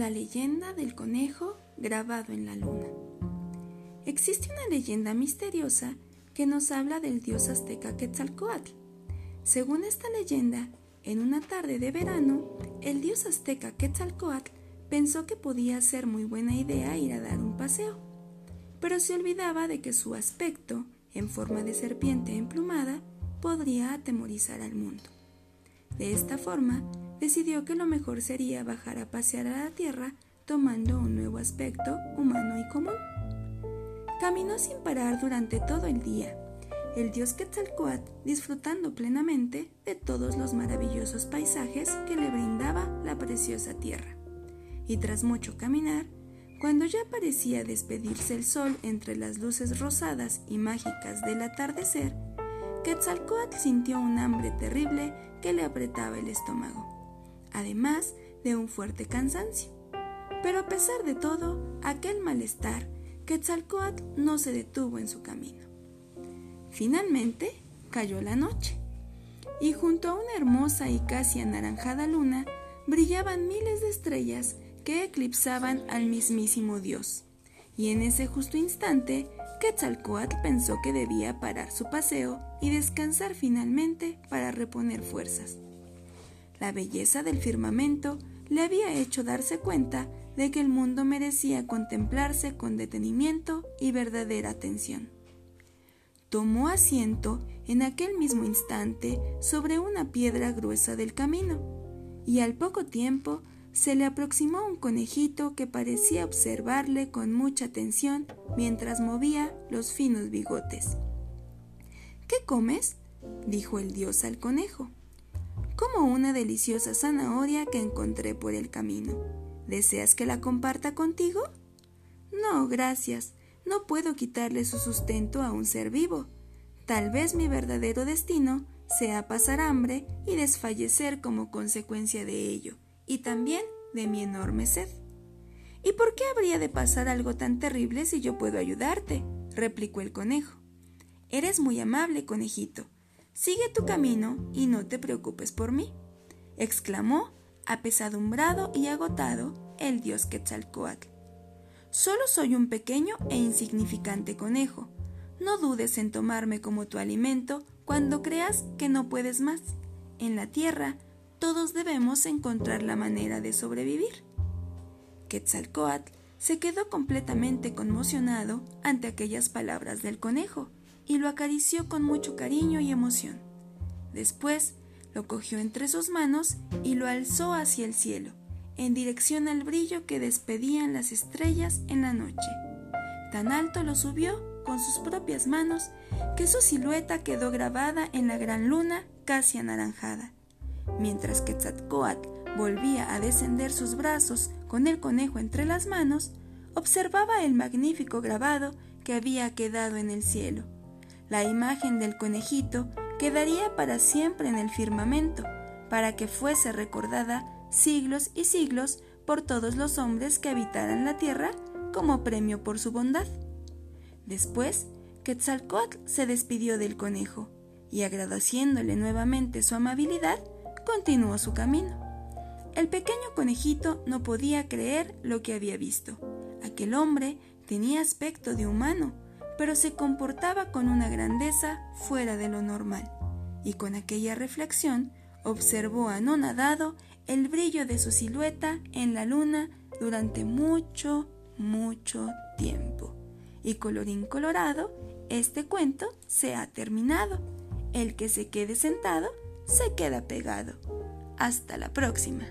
La leyenda del conejo grabado en la luna. Existe una leyenda misteriosa que nos habla del dios azteca Quetzalcoatl. Según esta leyenda, en una tarde de verano, el dios azteca Quetzalcoatl pensó que podía ser muy buena idea ir a dar un paseo, pero se olvidaba de que su aspecto, en forma de serpiente emplumada, podría atemorizar al mundo. De esta forma, decidió que lo mejor sería bajar a pasear a la tierra tomando un nuevo aspecto humano y común. Caminó sin parar durante todo el día, el dios Quetzalcoatl disfrutando plenamente de todos los maravillosos paisajes que le brindaba la preciosa tierra. Y tras mucho caminar, cuando ya parecía despedirse el sol entre las luces rosadas y mágicas del atardecer, Quetzalcoatl sintió un hambre terrible que le apretaba el estómago además de un fuerte cansancio. Pero a pesar de todo, aquel malestar, Quetzalcoatl no se detuvo en su camino. Finalmente cayó la noche, y junto a una hermosa y casi anaranjada luna brillaban miles de estrellas que eclipsaban al mismísimo Dios. Y en ese justo instante, Quetzalcoatl pensó que debía parar su paseo y descansar finalmente para reponer fuerzas. La belleza del firmamento le había hecho darse cuenta de que el mundo merecía contemplarse con detenimiento y verdadera atención. Tomó asiento en aquel mismo instante sobre una piedra gruesa del camino, y al poco tiempo se le aproximó un conejito que parecía observarle con mucha atención mientras movía los finos bigotes. ¿Qué comes? dijo el dios al conejo como una deliciosa zanahoria que encontré por el camino. ¿Deseas que la comparta contigo? No, gracias. No puedo quitarle su sustento a un ser vivo. Tal vez mi verdadero destino sea pasar hambre y desfallecer como consecuencia de ello, y también de mi enorme sed. ¿Y por qué habría de pasar algo tan terrible si yo puedo ayudarte? replicó el conejo. Eres muy amable, conejito, Sigue tu camino y no te preocupes por mí, exclamó, apesadumbrado y agotado, el dios Quetzalcoatl. Solo soy un pequeño e insignificante conejo. No dudes en tomarme como tu alimento cuando creas que no puedes más. En la tierra, todos debemos encontrar la manera de sobrevivir. Quetzalcoatl se quedó completamente conmocionado ante aquellas palabras del conejo y lo acarició con mucho cariño y emoción. Después lo cogió entre sus manos y lo alzó hacia el cielo, en dirección al brillo que despedían las estrellas en la noche. Tan alto lo subió con sus propias manos que su silueta quedó grabada en la gran luna casi anaranjada. Mientras que Tzatcoatl volvía a descender sus brazos con el conejo entre las manos, observaba el magnífico grabado que había quedado en el cielo la imagen del conejito quedaría para siempre en el firmamento, para que fuese recordada siglos y siglos por todos los hombres que habitaran la tierra como premio por su bondad. Después, Quetzalcoatl se despidió del conejo y agradeciéndole nuevamente su amabilidad, continuó su camino. El pequeño conejito no podía creer lo que había visto. Aquel hombre tenía aspecto de humano, pero se comportaba con una grandeza fuera de lo normal, y con aquella reflexión observó anonadado el brillo de su silueta en la luna durante mucho, mucho tiempo. Y colorín colorado, este cuento se ha terminado. El que se quede sentado, se queda pegado. Hasta la próxima.